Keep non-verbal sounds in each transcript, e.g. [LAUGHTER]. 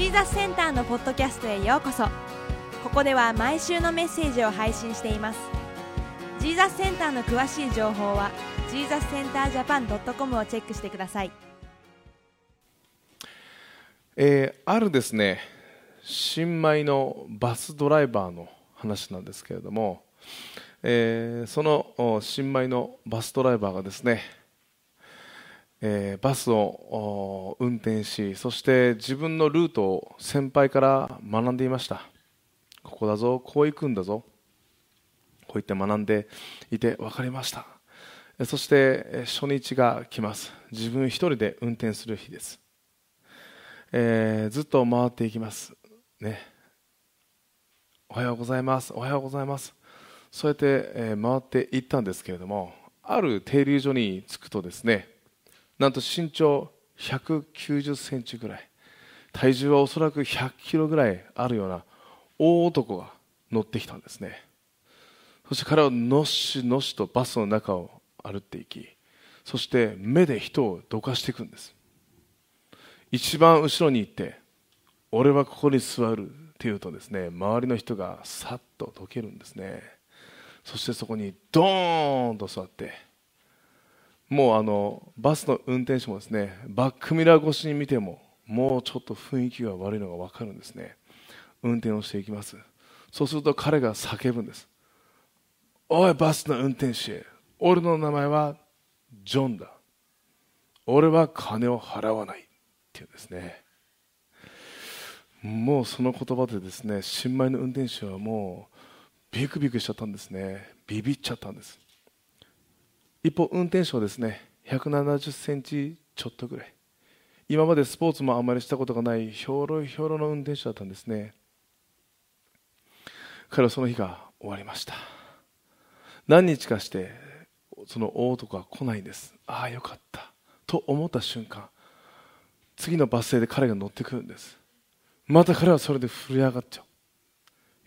ジーザスセンターのポッドキャストへようこそ。ここでは毎週のメッセージを配信しています。ジーザスセンターの詳しい情報はジーザスセンタージャパン .com をチェックしてください。えーあるですね新米のバスドライバーの話なんですけれども、えーその新米のバスドライバーがですね、えーバスを運転しそして自分のルートを先輩から学んでいました。ここだぞこう行くんだぞこう言って学んでいて分かりました。そして初日が来ます。自分一人で運転する日です。えーずっと回っていきます。ね。おはようございます。おはようございます。そうやって、回っていったんですけれどもある停留所に着くとですねなんと身長190センチぐらい。体重はおそらく100キロぐらいあるような大男が乗ってきたんですね。そして彼はのっしのしとバスの中を歩っていきそして目で人をどかしていくんです。一番後ろに行って俺はここに座るって言うとですね周りの人がさっとどけるんですね。そしてそこにドーンと座ってもうあのバスの運転手もですねバックミラー越しに見てももうちょっと雰囲気が悪いのが分かるんですね。運転をしていきます。そうすると彼が叫ぶんです。おいバスの運転手。俺の名前はジョンだ。俺は金を払わない。っていうんですね。もうその言葉でですね新米の運転手はもうビクビクしちゃったんですね。ビビっちゃったんです。一方運転手はですね170センチちょっとぐらい。今までスポーツもあまりしたことがないひょろひょろの運転手だったんですね。彼はその日が終わりました。何日かしてその大男は来ないんです。ああよかった。と思った瞬間次のバス停で彼が乗ってくるんです。また彼はそれで震え上がっちゃう。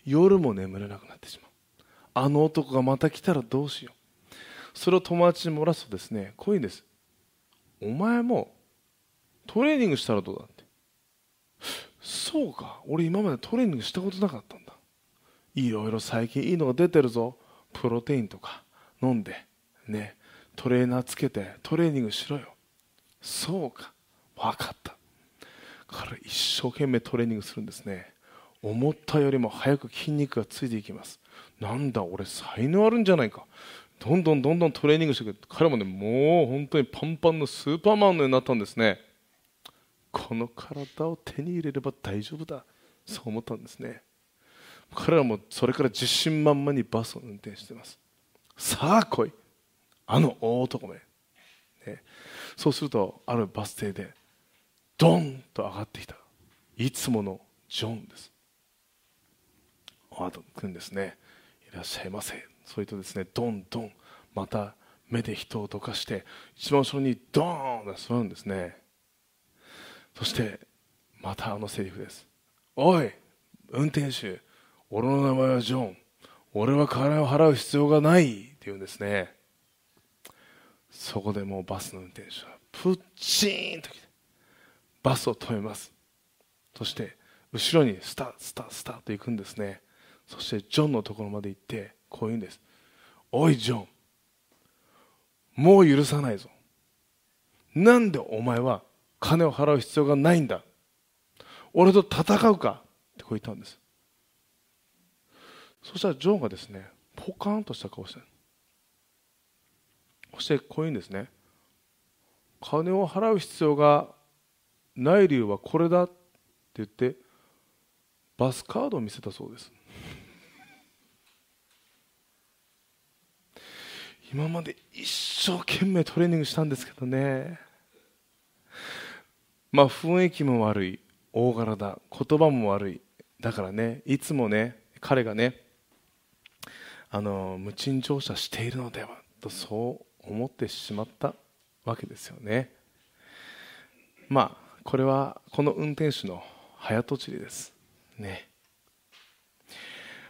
夜も眠れなくなってしまう。あの男がまた来たらどうしよう。それを友達に漏らすとですねこういうんです。お前もトレーニングしたらどうだって。そうか俺今までトレーニングしたことなかったんだ。いろいろ最近いいのが出てるぞ。プロテインとか飲んでねトレーナーつけてトレーニングしろよ。そうか分かった。彼一生懸命トレーニングするんですね。思ったよりも早く筋肉がついていきます。なんだ俺才能あるんじゃないか。どんどんどんどんトレーニングしてくる彼もねもう本当にパンパンのスーパーマンのようになったんですね。この体を手に入れれば大丈夫だ。そう思ったんですね。彼らもそれから自信満々にバスを運転しています。さあ来い。あの大男め、ね、そうするとあるバス停でドンと上がってきた。いつものジョンです。あとくんですね。いらっしゃいませ。そう言うとですねドンドンまた目で人をどかして一番後ろにドーンと座るんですね。そしてまたあのセリフです。おい運転手俺の名前はジョン。俺は金を払う必要がない。って言うんですね。そこでもうバスの運転手はプッチーンと来てバスを止めます。そして後ろにスタスタスタと行くんですね。そしてジョンのところまで行ってこう言うんです。おいジョン。もう許さないぞ。なんでお前は金を払う必要がないんだ。俺と戦うか。ってこう言ったんです。そしたらジョンがですねポカーンとした顔してそしてこう言うんですね。金を払う必要がない理由はこれだ。って言ってバスカードを見せたそうです。今まで一生懸命トレーニングしたんですけどね。まあ雰囲気も悪い。大柄だ。言葉も悪い。だからねいつもね彼がねあの無賃乗車しているのではとそう思ってしまったわけですよね。まあこれはこの運転手の早とちりです。ね。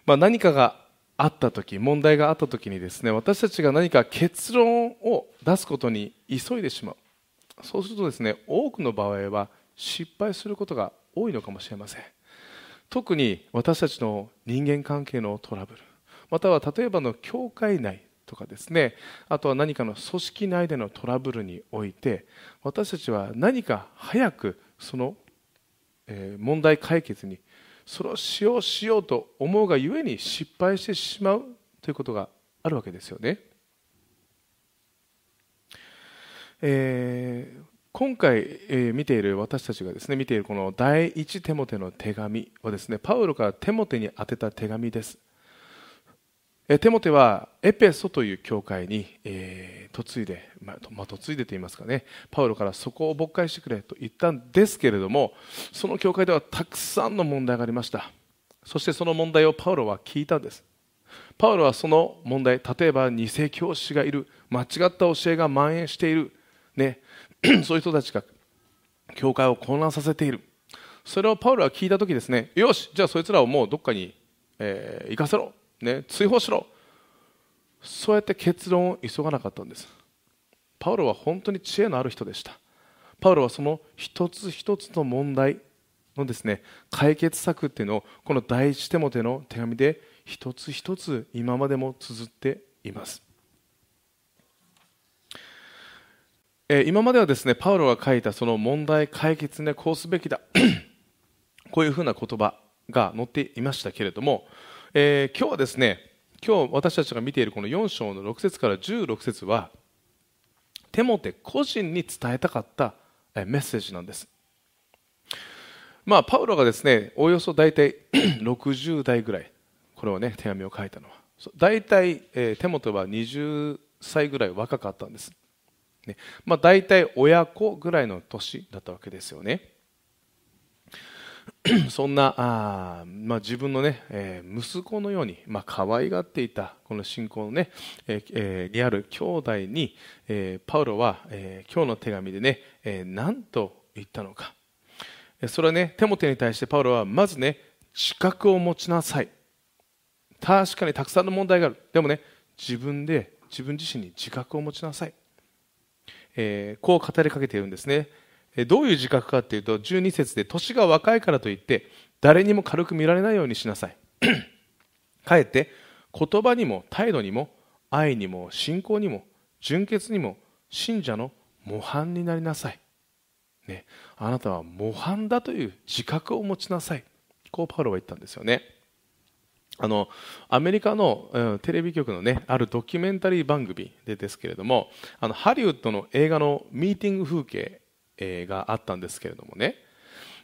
まあ何かがあった時問題があった時にですね私たちが何か結論を出すことに急いでしまう。そうするとですね多くの場合は失敗することが多いのかもしれません。特に私たちの人間関係のトラブル。または例えばの教会内とかですねあとは何かの組織内でのトラブルにおいて私たちは何か早くその問題解決にそれをしようしようと思うがゆえに失敗してしまうということがあるわけですよね。えー、今回、えー、見ている私たちがですね見ているこの第一テモテの手紙はですねパウロからテモテに宛てた手紙です。テモテはエペソという教会に、えー、嫁いで、まあ、まあ、嫁いでと言いますかね。パウロからそこを勃開してくれと言ったんですけれどもその教会ではたくさんの問題がありました。そしてその問題をパウロは聞いたんです。パウロはその問題例えば偽教師がいる。間違った教えが蔓延している、ね、[CLEARS THROAT] そういう人たちが教会を混乱させている。それをパウロは聞いた時ですね。よしじゃあそいつらをもうどっかに、えー、行かせろ。ね、追放しろ。そうやって結論を急がなかったんです。パウロは本当に知恵のある人でした。パウロはその一つ一つの問題のですね解決策っていうのをこの第一手モての手紙で一つ一つ今までも綴っています。え今まではですねパウロが書いたその問題解決ねこうすべきだ。[COUGHS] こういうふうな言葉が載っていましたけれどもえー、今日はですね今日私たちが見ているこの4章の6節から16節はテモテ個人に伝えたかったメッセージなんです、まあ、パウロがですねおよそ大体 [CLEARS THROAT] 60代ぐらいこれをね手紙を書いたのは。大体、えー、テモテは20歳ぐらい若かったんです、ね。まあ、大体親子ぐらいの年だったわけですよね。[CLEARS THROAT] そんなあ、まあ、自分のね、えー、息子のように、まあ可愛がっていたこの信仰のね、えーえー、にある兄弟に、えー、パウロは、えー、今日の手紙でね、えー、何と言ったのか。それはねテモテに対してパウロはまずね自覚を持ちなさい。確かにたくさんの問題がある。でもね自分で自分自身に自覚を持ちなさい、えー、こう語りかけているんですね。どういう自覚かというと12節で年が若いからといって誰にも軽く見られないようにしなさい。[CLEARS THROAT] かえって言葉にも態度にも愛にも信仰にも純潔にも信者の模範になりなさい、ね、あなたは模範だという自覚を持ちなさい。こうパウロは言ったんですよね。あのアメリカの、うん、テレビ局の、ね、あるドキュメンタリー番組でですけれどもあのハリウッドの映画のミーティング風景えがあったんですけれどもね。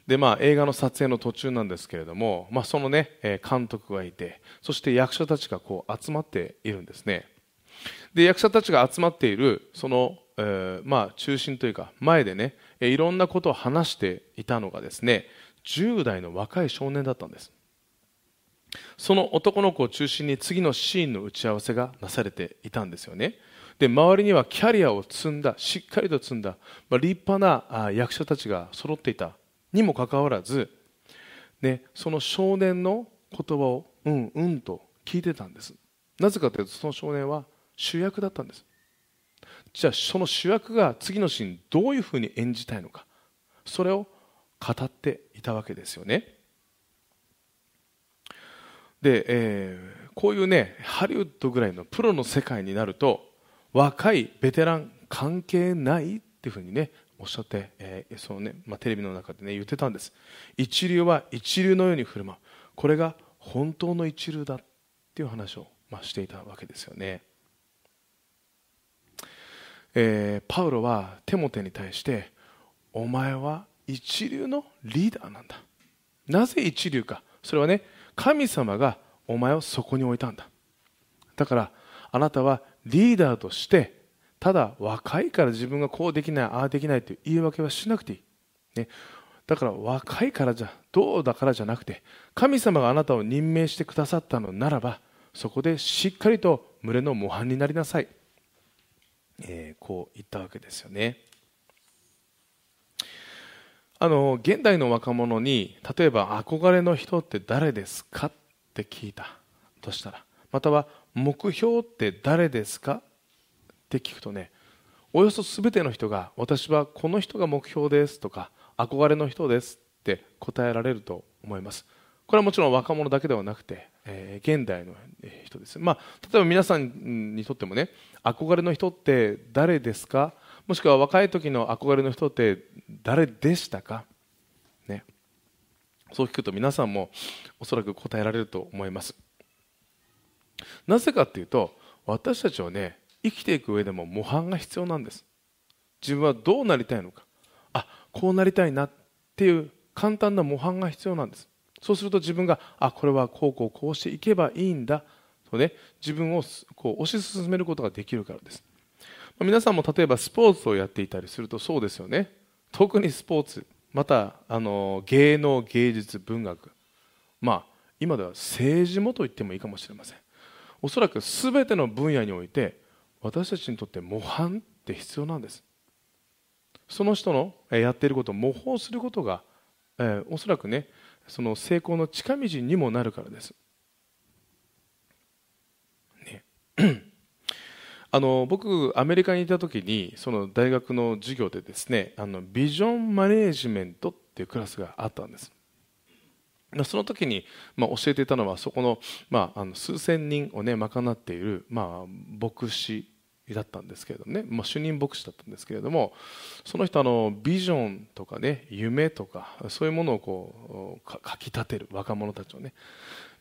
で、まあ、映画の撮影の途中なんですけれども、まあ、その、ね、監督がいてそして役者たちがこう集まっているんですね。で役者たちが集まっているその、えー、まあ、中心というか前でねいろんなことを話していたのがですね10代の若い少年だったんです。その男の子を中心に次のシーンの打ち合わせがなされていたんですよね。で周りにはキャリアを積んだしっかりと積んだ、まあ、立派な役者たちが揃っていた。にもかかわらず、ね、その少年の言葉をうんうんと聞いてたんです。なぜかというとその少年は主役だったんです。じゃあその主役が次のシーンどういうふうに演じたいのか。それを語っていたわけですよね。で、えー、こういうねハリウッドぐらいのプロの世界になると若いベテラン関係ないっていうふうにねおっしゃって、えーそのねまあ、テレビの中でね言ってたんです。一流は一流のように振る舞う。これが本当の一流だっていう話を、まあ、していたわけですよね、えー、パウロはテモテに対してお前は一流のリーダーなんだ。なぜ一流か。それはね神様がお前をそこに置いたんだ。だからあなたはリーダーとしてただ若いから自分がこうできないああできないという言い訳はしなくていい、ね、だから若いからじゃどうだからじゃなくて神様があなたを任命してくださったのならばそこでしっかりと群れの模範になりなさい、えー、こう言ったわけですよね。あの現代の若者に例えば憧れの人って誰ですか？って聞いたとしたらまたは目標って誰ですか？って聞くとねおよそ全ての人が私はこの人が目標ですとか憧れの人ですって答えられると思います。これはもちろん若者だけではなくて、えー、現代の人です、まあ、例えば皆さんにとってもね憧れの人って誰ですか？もしくは若い時の憧れの人って誰でしたか、ね、そう聞くと皆さんもおそらく答えられると思います。なぜかというと私たちはね生きていく上でも模範が必要なんです。自分はどうなりたいのか。あこうなりたいなっていう簡単な模範が必要なんです。そうすると自分があこれはこうこうこうしていけばいいんだ。とね自分をこう推し進めることができるからです。皆さんも例えばスポーツをやっていたりするとそうですよね。特にスポーツまたあの芸能芸術文学。まあ今では政治もと言ってもいいかもしれません。おそらく全ての分野において私たちにとって模範って必要なんです。その人のやっていることを模倣することが、え、おそらくねその成功の近道にもなるからです、ね、[CLEARS THROAT] あの僕アメリカにいた時にその大学の授業でですねあのビジョンマネージメントっていうクラスがあったんです。その時に、まあ、教えていたのはそこの,、まあ、あの数千人を、ね、賄っている、まあ、牧師だったんですけれどもね、まあ、主任牧師だったんですけれどもその人あのビジョンとかね夢とかそういうものをこうかき立てる若者たちをね、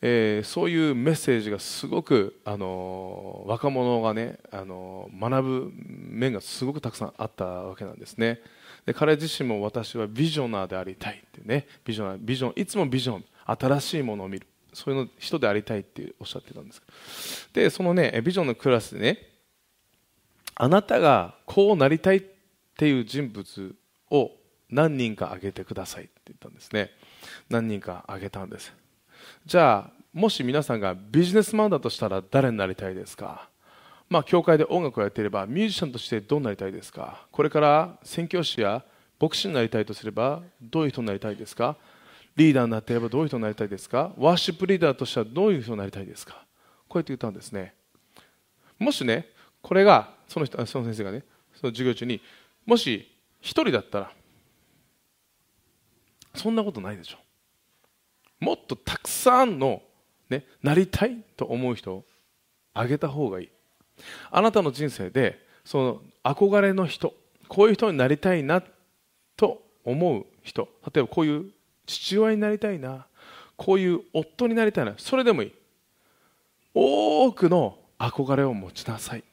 えー、そういうメッセージがすごくあの若者がねあの学ぶ面がすごくたくさんあったわけなんですね。で彼自身も私はビジョナーでありたいってね。ビジョナービジョンいつもビジョン新しいものを見る。そういう人でありたいっておっしゃってたんですでそのねビジョンのクラスでねあなたがこうなりたいっていう人物を何人か挙げてくださいって言ったんですね。何人か挙げたんです。じゃあもし皆さんがビジネスマンだとしたら誰になりたいですか？まあ教会で音楽をやっていればミュージシャンとしてどうなりたいですか？これから宣教師や牧師になりたいとすればどういう人になりたいですか？リーダーになっていればどういう人になりたいですか？ワーシップリーダーとしてはどういう人になりたいですか？こうやって言ったんですね。もしねこれがその人その先生がねその授業中にもし一人だったらそんなことないでしょ。もっとたくさんの、ね、なりたいと思う人をあげた方がいい。あなたの人生でその憧れの人こういう人になりたいなと思う人例えばこういう父親になりたいなこういう夫になりたいなそれでもいい。多くの憧れを持ちなさい。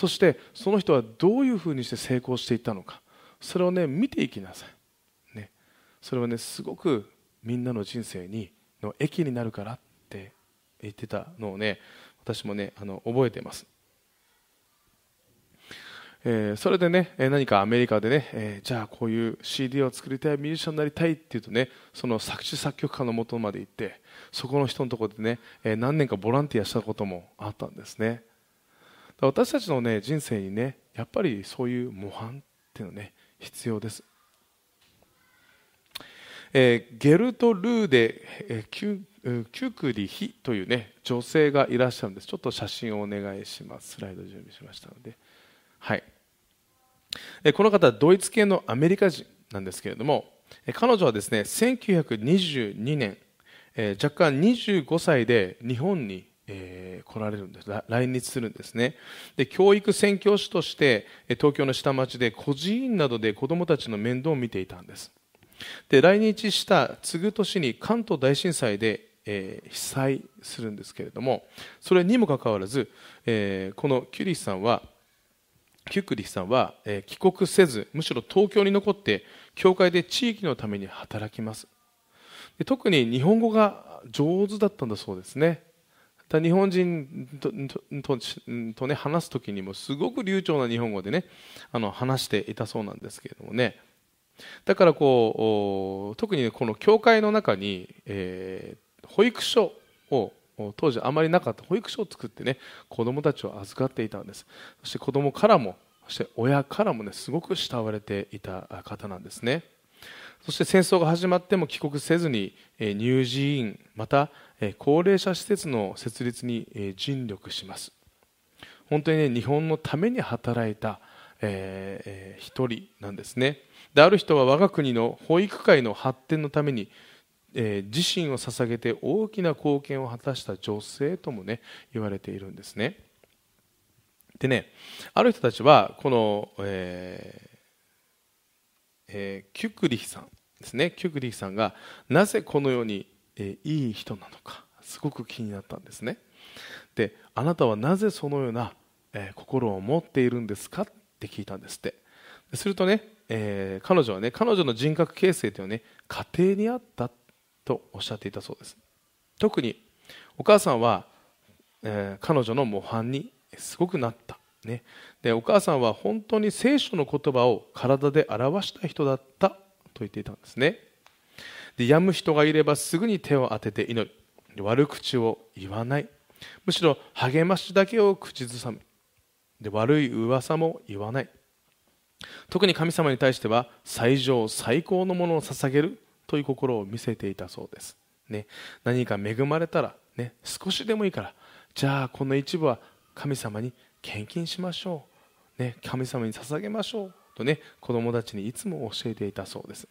そしてその人はどういうふうにして成功していったのかそれをね見ていきなさい、ね、それはねすごくみんなの人生にの益になるからって言ってたのをね私もねあの覚えてます。えー、それでね何かアメリカでね、えー、じゃあこういう CD を作りたいミュージシャンになりたいっていうとねその作詞作曲家のもとまで行ってそこの人のところでね、えー、何年かボランティアしたこともあったんですね。私たちの、ね、人生にねやっぱりそういう模範っていうのね必要です、えー、ゲルトルーデ、えー、キュキュクリヒという、ね、女性がいらっしゃるんです。ちょっと写真をお願いします。スライド準備しましたので、はい、この方ドイツ系のアメリカ人なんですけれども彼女はですね1922年、若干25歳で日本にえ、来られるんです。来日するんですね。で教育宣教師として東京の下町で孤児院などで子どもたちの面倒を見ていたんです。で来日した次ぐ年に関東大震災で、え、被災するんですけれどもそれにもかかわらず、え、このキュリスさんはキュクリスさんは、え、帰国せずむしろ東京に残って教会で地域のために働きます。で特に日本語が上手だったんだそうですね。日本人とととね、話す時にもすごく流暢な日本語でねあの話していたそうなんですけれどもね。だからこう特にこの教会の中に、えー、保育所を当時あまりなかった保育所を作ってね子供たちを預かっていたんです。そして子供からもそして親からもねすごく慕われていた方なんですね。そして戦争が始まっても帰国せずに乳児院また高齢者施設の設立に尽力します。本当にね日本のために働いた、えー、一人なんですね。である人は我が国の保育界の発展のために、え、自身を捧げて大きな貢献を果たした女性ともね言われているんですね。でねある人たちはこの、えーえー、キュクリヒさんですね。キュクリヒさんがなぜこのように、えー、いい人なのかすごく気になったんですね。であなたはなぜそのような、えー、心を持っているんですか？って聞いたんですって。するとね、え、彼女はね彼女の人格形成というのはね家庭にあったってとおっしゃっていたそうです。特にお母さんは、えー、彼女の模範にすごくなった、ね、でお母さんは本当に聖書の言葉を体で表した人だったと言っていたんですね。で病む人がいればすぐに手を当てて祈る。悪口を言わない。むしろ励ましだけを口ずさむ。で悪い噂も言わない。特に神様に対しては最上最高のものを捧げる。という心を見せていたそうです、ね、何か恵まれたら、ね、少しでもいいからじゃあこの一部は神様に献金しましょう、ね、神様に捧げましょう。とね子供たちにいつも教えていたそうです。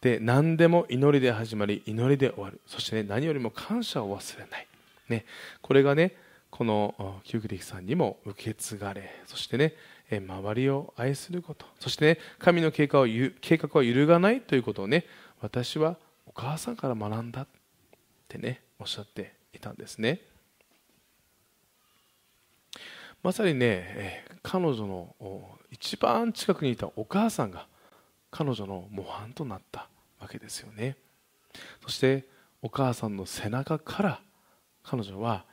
で何でも祈りで始まり祈りで終わる。そして、ね、何よりも感謝を忘れない、ね、これがねこのキュークリキさんにも受け継がれそしてね周りを愛すること。そして、ね、神の計画を計画は揺るがないということをね私はお母さんから学んだってねおっしゃっていたんですね。まさにね彼女の一番近くにいたお母さんが彼女の模範となったわけですよね。そしてお母さんの背中から彼女は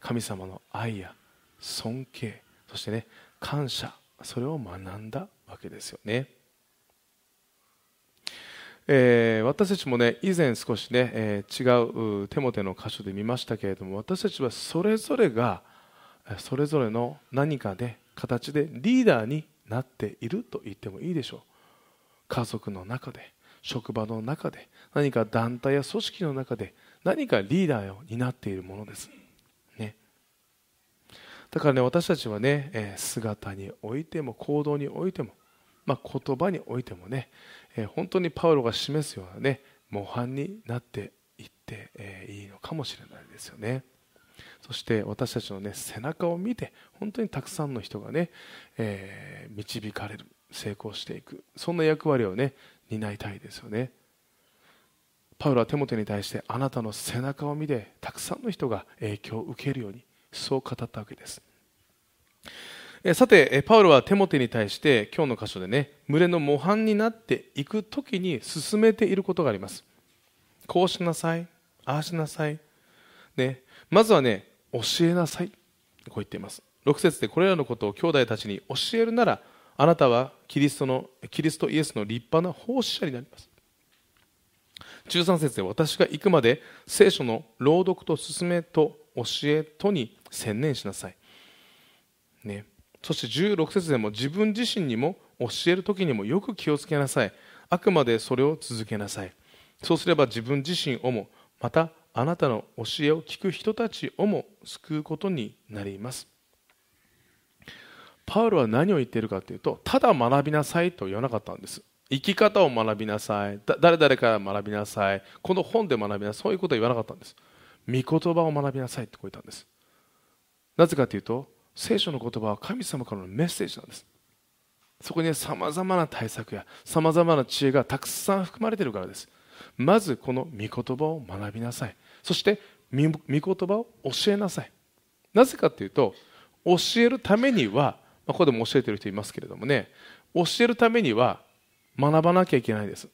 神様の愛や尊敬そしてね感謝それを学んだわけですよね、えー、私たちもね以前少しね、えー、違うテモテの箇所で見ましたけれども私たちはそれぞれがそれぞれの何かで形でリーダーになっていると言ってもいいでしょう。家族の中で職場の中で何か団体や組織の中で何かリーダーを担っているものです。だからね私たちはね、え姿においても行動においても、まあ、言葉においてもね、え本当にパウロが示すようなね模範になっていって、えいいのかもしれないですよね。そして私たちのね背中を見て本当にたくさんの人がね、えー、導かれる成功していくそんな役割をね担いたいですよね。パウロはテモテに対してあなたの背中を見てたくさんの人が影響を受けるようにそう語ったわけです。さてパウロはテモテに対して今日の箇所でね群れの模範になっていく時に進めていることがあります。こうしなさいああしなさい、ね、まずはね教えなさいこう言っています。6節でこれらのことを兄弟たちに教えるならあなたはキリストのキリストイエスの立派な奉仕者になります。13節で私が行くまで聖書の朗読と進めと教えとに専念しなさい、ね、そして16節でも自分自身にも教える時にもよく気をつけなさい。あくまでそれを続けなさい。そうすれば自分自身をもまたあなたの教えを聞く人たちをも救うことになります。パウロは何を言っているかというとただ学びなさいと言わなかったんです。生き方を学びなさい。誰々から学びなさい。この本で学びなさい。そういうことは言わなかったんです。御言葉を学びなさいってこう言ったんです。なぜかというと聖書の言葉は神様からのメッセージなんです。そこにさまざまな対策やさまざまな知恵がたくさん含まれているからです。まずこの御言葉を学びなさい。そして御言葉を教えなさい。なぜかというと教えるためには、まあ、ここでも教えている人いますけれどもね教えるためには学ばなきゃいけないです。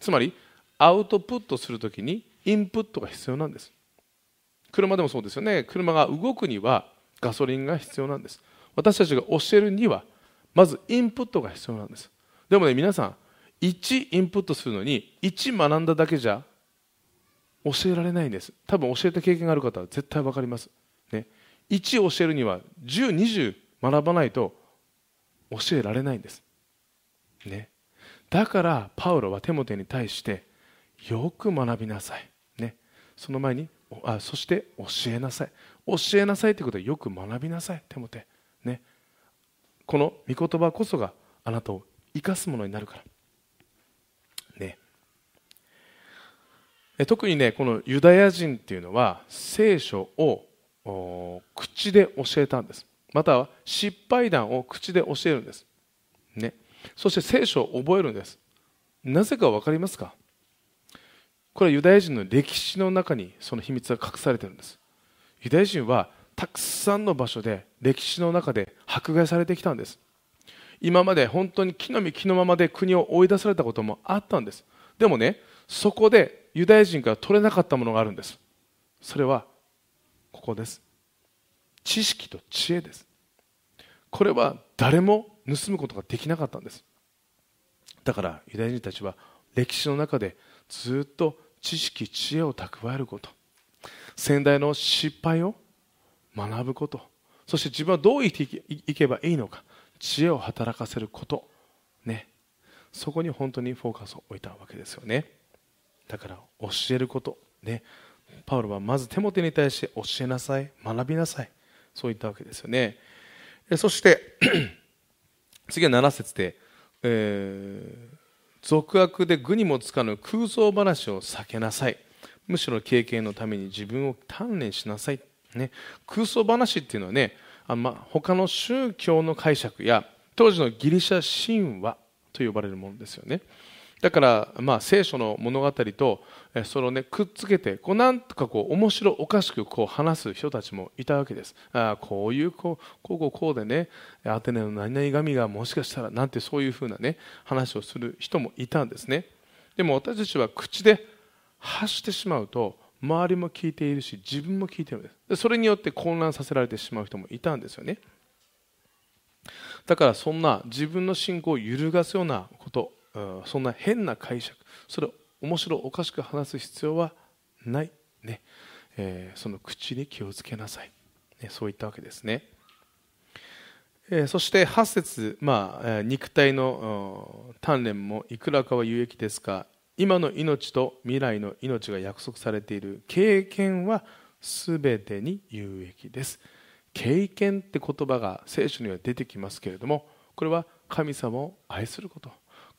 つまりアウトプットするときにインプットが必要なんです。車でもそうですよね。車が動くにはガソリンが必要なんです。私たちが教えるにはまずインプットが必要なんです。でもね皆さん1インプットするのに1学んだだけじゃ教えられないんです。多分教えた経験がある方は絶対分かります、ね、1教えるには1020学ばないと教えられないんです、ね、だからパウロはテモテに対してよく学びなさい、ね、その前にあそして教えなさい。教えなさいということはよく学びなさい。テモテ、ね、この御言葉こそがあなたを生かすものになるから。ね。特にねこのユダヤ人っていうのは聖書を口で教えたんです。または失敗談を口で教えるんです。ね。そして聖書を覚えるんです。なぜか分かりますか？これはユダヤ人の歴史の中にその秘密が隠されているんです。ユダヤ人はたくさんの場所で歴史の中で迫害されてきたんです。今まで本当に木の実木のままで国を追い出されたこともあったんです。でもねそこでユダヤ人から取れなかったものがあるんです。それはここです。知識と知恵です。これは誰も盗むことができなかったんです。だからユダヤ人たちは歴史の中でずっと知識知恵を蓄えること。先代の失敗を学ぶこと。そして自分はどう生きていけばいいのか。知恵を働かせること。ね。そこに本当にフォーカスを置いたわけですよね。だから教えること。ね。パウロはまず手元に対して教えなさい。学びなさい。そういったわけですよね。そして [CLEARS THROAT] 次は7節で、えー、俗悪で愚にもつかぬ空想話を避けなさい。むしろ経験のために自分を鍛錬しなさい、ね、空想話っていうのはねあま他の宗教の解釈や当時のギリシャ神話と呼ばれるものですよね。だから、まあ、聖書の物語とそれを、ね、くっつけてこうなんとかこう面白おかしくこう話す人たちもいたわけです。あこういうこうこうこうこうでねアテネの何々神がもしかしたらなんてそういうふうな、ね、話をする人もいたんですね。でも私たちは口で発してしまうと周りも聞いているし自分も聞いているんです。それによって混乱させられてしまう人もいたんですよね。だからそんな自分の信仰を揺るがすようなことそんな変な解釈それを面白おかしく話す必要はないね、えー、その口に気をつけなさい、ね、そういったわけですね、えー、そして8節、まあ、肉体の鍛錬もいくらかは有益ですか今の命と未来の命が約束されている経験は全てに有益です。経験って言葉が聖書には出てきますけれどもこれは神様を愛すること。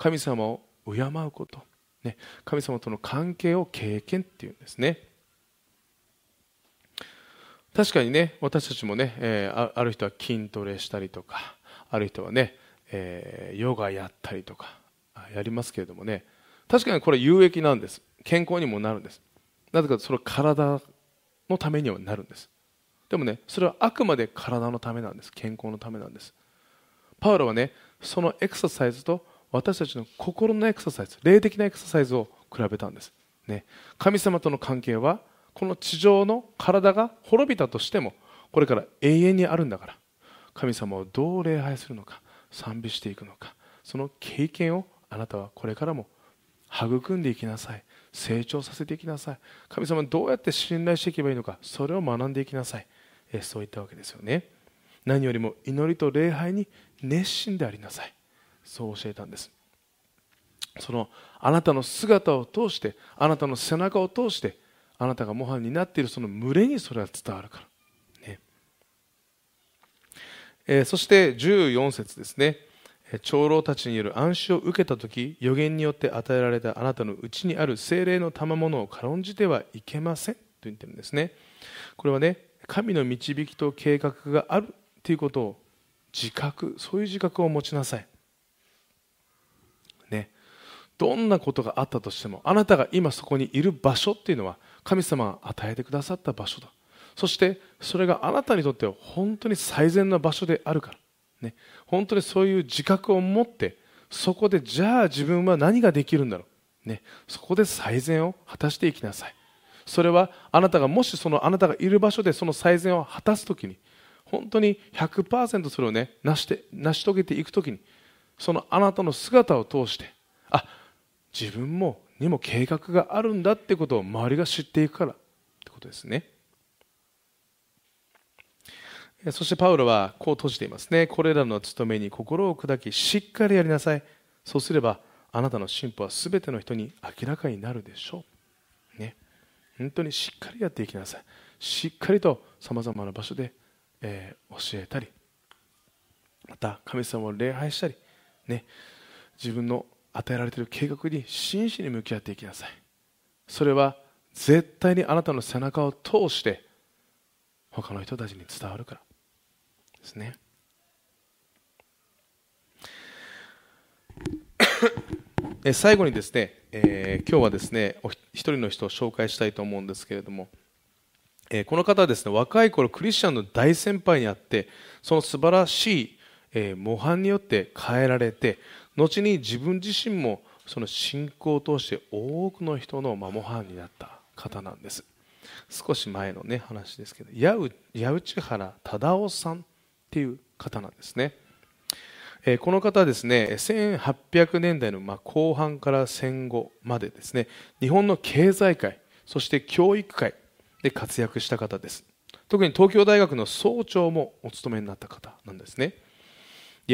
神様を敬うこと、ね、神様との関係を経験っていうんですね。確かにね私たちもね、えー、ある人は筋トレしたりとかある人はね、えー、ヨガやったりとかやりますけれどもね。確かにこれ有益なんです。健康にもなるんです。なぜかそれは体のためにはなるんです。でもねそれはあくまで体のためなんです。健康のためなんです。パウロはねそのエクササイズと私たちの心のエクササイズ霊的なエクササイズを比べたんです、ね、神様との関係はこの地上の体が滅びたとしてもこれから永遠にあるんだから。神様をどう礼拝するのか賛美していくのかその経験をあなたはこれからも育んでいきなさい。成長させていきなさい。神様どうやって信頼していけばいいのかそれを学んでいきなさい。えそういったわけですよね。何よりも祈りと礼拝に熱心でありなさい。そう教えたんです。そのあなたの姿を通してあなたの背中を通してあなたが模範になっているその群れにそれは伝わるから、ね。えー、そして14節ですね。長老たちによる暗視を受けた時予言によって与えられたあなたのうちにある精霊の賜物を軽んじてはいけません。と言ってるんですね。これはね神の導きと計画があるということを自覚そういう自覚を持ちなさい。どんなことがあったとしてもあなたが今そこにいる場所っていうのは神様が与えてくださった場所だ。そしてそれがあなたにとっては本当に最善な場所であるから。ね、本当にそういう自覚を持ってそこでじゃあ自分は何ができるんだろう、ね、そこで最善を果たしていきなさい。それはあなたがもしそのあなたがいる場所でその最善を果たす時に本当に100%それをね成して成し遂げていく時にそのあなたの姿を通して自分もにも計画があるんだってことを周りが知っていくからってことですねそしてパウロはこう閉じていますね。これらの務めに心を砕き、しっかりやりなさい。そうすれば、あなたの進歩はすべての人に明らかになるでしょう。ね。本当にしっかりやっていきなさい。しっかりとさまざまな場所で、えー、教えたり、また神様を礼拝したり、ね自分の与えられている計画に真摯に向き合っていきなさい。それは絶対にあなたの背中を通して他の人たちに伝わるから。ですね。[COUGHS] 最後にですね、えー、今日はですねお一人の人を紹介したいと思うんですけれども、えー、この方はですね若い頃クリスチャンの大先輩にあってその素晴らしい、えー、模範によって変えられて後に自分自身もその信仰を通して多くの人の模範になった方なんです。少し前のね話ですけど矢内原忠夫さんっていう方なんですね。えこの方はですね1800年代のま後半から戦後までですね日本の経済界そして教育界で活躍した方です。特に東京大学の総長もお務めになった方なんですね。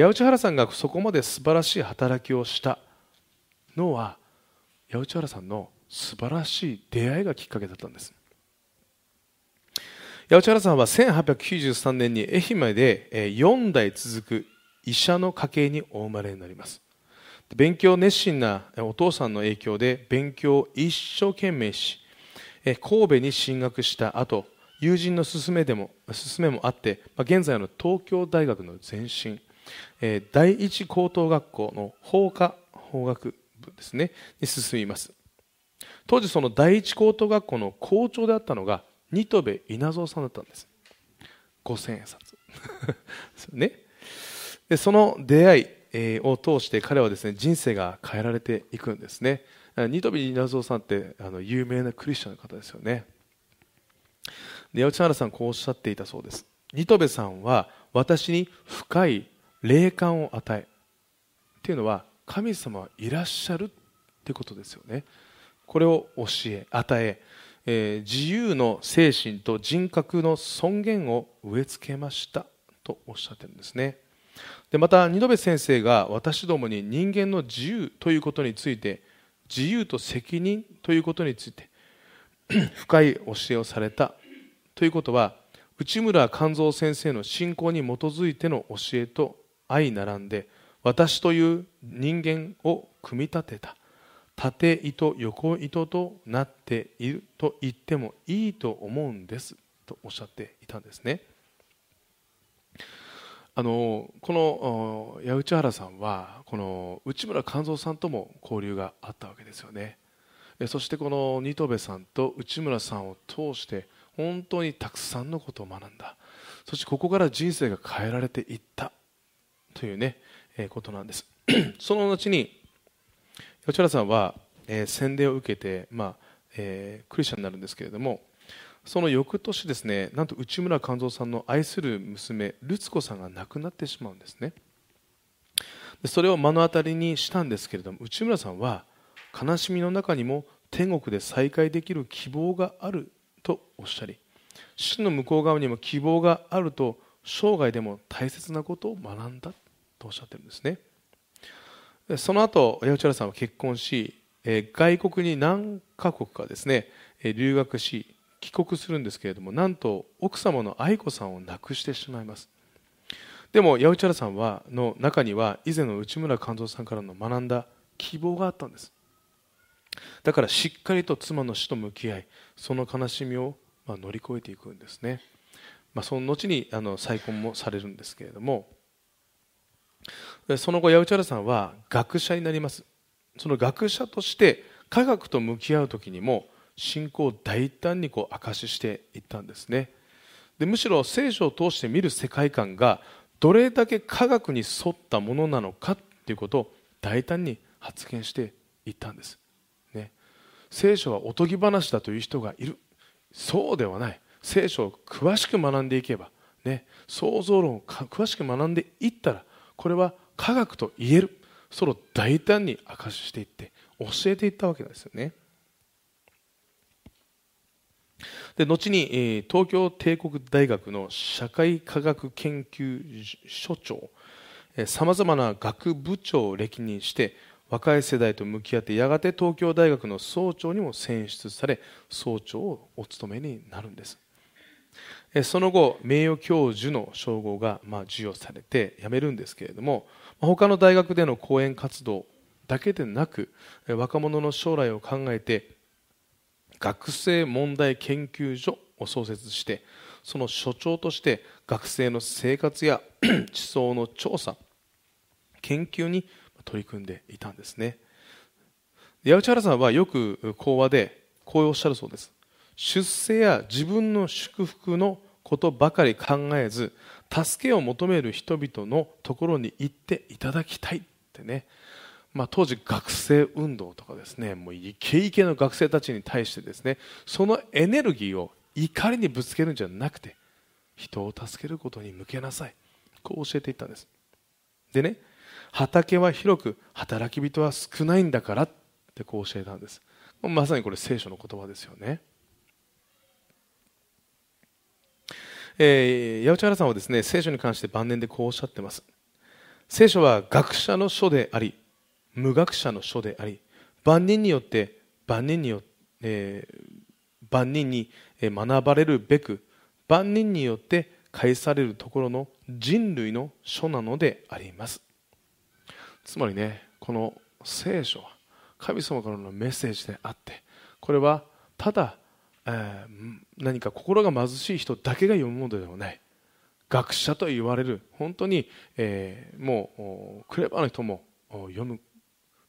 八内原さんがそこまで素晴らしい働きをしたのは八内原さんの素晴らしい出会いがきっかけだったんです。八内原さんは1893年に愛媛で4代続く医者の家系にお生まれになります。勉強熱心なお父さんの影響で勉強を一生懸命し神戸に進学した後友人の勧めでも勧めもあって現在の東京大学の前身。え第一高等学校の法科法学部ですねに進みます。当時その第一高等学校の校長であったのが新渡戸稲造さんだったんです。五千円札。[LAUGHS] ね。でその出会いを通して彼はですね人生が変えられていくんですね。ニトビ稲造さんってあの有名なクリスチャンの方ですよね。で八内原さんこうおっしゃっていたそうです。ニトベさんは私に深い霊感を与えっていうのは神様はいらっしゃるってことですよね。これを教え与ええー、自由の精神と人格の尊厳を植え付けましたとおっしゃってるんですね。でまた二戸先生が私どもに人間の自由ということについて自由と責任ということについて [CLEARS THROAT] 深い教えをされたということは内村勘三先生の信仰に基づいての教えと相並んで私という人間を組み立てた。縦糸横糸となっていると言ってもいいと思うんです。とおっしゃっていたんですね。あのこの八内原さんはこの内村勘三さんとも交流があったわけですよね。そしてこの新戸部さんと内村さんを通して本当にたくさんのことを学んだ。そしてここから人生が変えられていった。というね、えー、ことなんです。[CLEARS THROAT] その後に八内原さんは、えー、洗礼を受けて、まあえー、クリスチャンになるんですけれどもその翌年ですねなんと内村勘三さんの愛する娘ルツ子さんが亡くなってしまうんですね。でそれを目の当たりにしたんですけれども内村さんは悲しみの中にも天国で再会できる希望があるとおっしゃり死の向こう側にも希望があると生涯でも大切なことを学んだ。とおっしゃってるんですね。その後八内原さんは結婚し外国に何カ国かですね留学し帰国するんですけれどもなんと奥様の愛子さんを亡くしてしまいます。でも八内原さんはの中には以前の内村勘三さんからの学んだ希望があったんです。だからしっかりと妻の死と向き合いその悲しみをま乗り越えていくんですね、まあ、その後にあの再婚もされるんですけれどもその後八内原さんは学者になります。その学者として科学と向き合う時にも信仰を大胆にこう証ししていったんですね。でむしろ聖書を通して見る世界観がどれだけ科学に沿ったものなのかということを大胆に発言していったんです、ね、聖書はおとぎ話だという人がいる。そうではない。聖書を詳しく学んでいけば、ね、創造論を詳しく学んでいったらこれは科学と言えるそれを大胆に証ししていって教えていったわけですよね。で後に東京帝国大学の社会科学研究所長さまざまな学部長を歴任して若い世代と向き合ってやがて東京大学の総長にも選出され総長をお務めになるんですその後名誉教授の称号がま授与されて辞めるんですけれども他の大学での講演活動だけでなく若者の将来を考えて学生問題研究所を創設してその所長として学生の生活や [CLEARS THROAT] 思想の調査研究に取り組んでいたんですね。八内原さんはよく講話でこうおっしゃるそうです。出世や自分の祝福のことばかり考えず助けを求める人々のところに行っていただきたいってね、まあ、当時学生運動とかですねもうイケイケの学生たちに対してですねそのエネルギーを怒りにぶつけるんじゃなくて人を助けることに向けなさい。こう教えていったんです。でね畑は広く働き人は少ないんだからってこう教えたんです。まさにこれ聖書の言葉ですよね。えー、八内原さんはですね聖書に関して晩年でこうおっしゃってます。聖書は学者の書であり無学者の書であり万人によって万人によって、えー、万人に学ばれるべく万人によって返されるところの人類の書なのであります。つまりねこの聖書は神様からのメッセージであってこれはただえー、何か心が貧しい人だけが読むものではない。学者と言われる。本当に、えー、もうクレバーな人も読む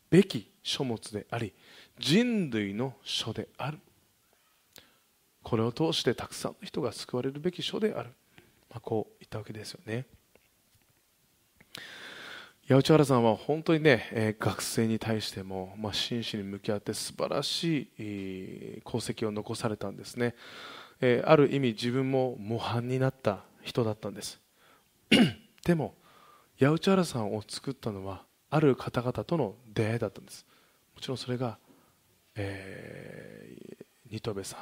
べき書物であり人類の書である。これを通してたくさんの人が救われるべき書である、まあ、こう言ったわけですよね。八内原さんは本当にね、え、学生に対しても、まあ、真摯に向き合って素晴らしい、功績を残されたんですね、え、ある意味自分も模範になった人だったんです。[CLEARS THROAT] でも八内原さんを作ったのはある方々との出会いだったんです。もちろんそれが、えー、新渡戸さん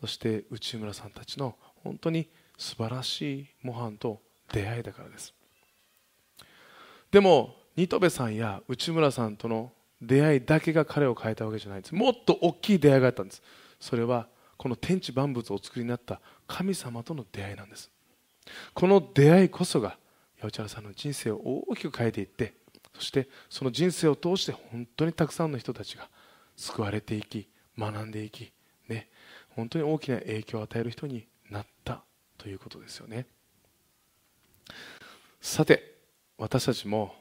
そして内村さんたちの本当に素晴らしい模範と出会いだからです。でも新渡戸さんや内村さんとの出会いだけが彼を変えたわけじゃないんです。もっと大きい出会いがあったんです。それはこの天地万物をお作りになった神様との出会いなんです。この出会いこそが八百原さんの人生を大きく変えていってそしてその人生を通して本当にたくさんの人たちが救われていき学んでいき、ね、本当に大きな影響を与える人になったということですよね。さて私たちも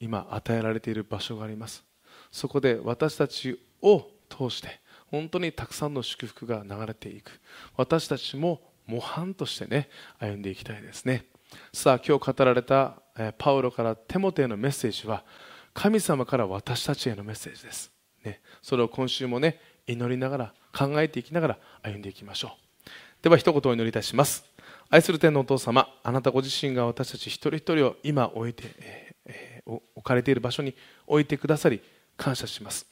今与えられている場所があります。そこで私たちを通して本当にたくさんの祝福が流れていく。私たちも模範としてね歩んでいきたいですね。さあ今日語られたパウロからテモテへのメッセージは神様から私たちへのメッセージです、ね、それを今週もね祈りながら考えていきながら歩んでいきましょう。では一言お祈りいたします。愛する天のお父様あなたご自身が私たち一人一人を今置いて、えー、置かれている場所に置いてくださり感謝します。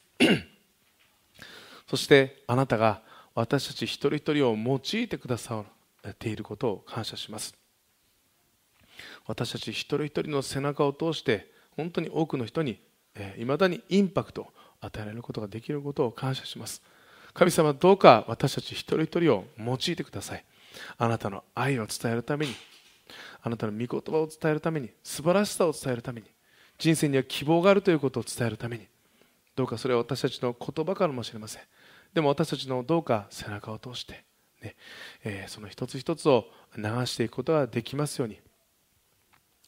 そしてあなたが私たち一人一人を用いてくださっていることを感謝します。私たち一人一人の背中を通して本当に多くの人にいま、えー、だにインパクトを与えられることができることを感謝します。神様どうか私たち一人一人を用いてください。あなたの愛を伝えるためにあなたの御言葉を伝えるために素晴らしさを伝えるために人生には希望があるということを伝えるためにどうかそれは私たちの言葉かもしれません。でも私たちのどうか背中を通して、ねえー、その一つ一つを流していくことができますように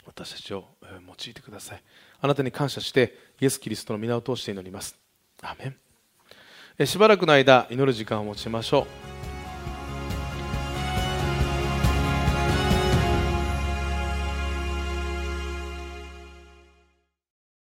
私たちを用いてください。あなたに感謝してイエス・キリストの皆を通して祈ります。アメン。しばらくの間祈る時間を持ちましょう。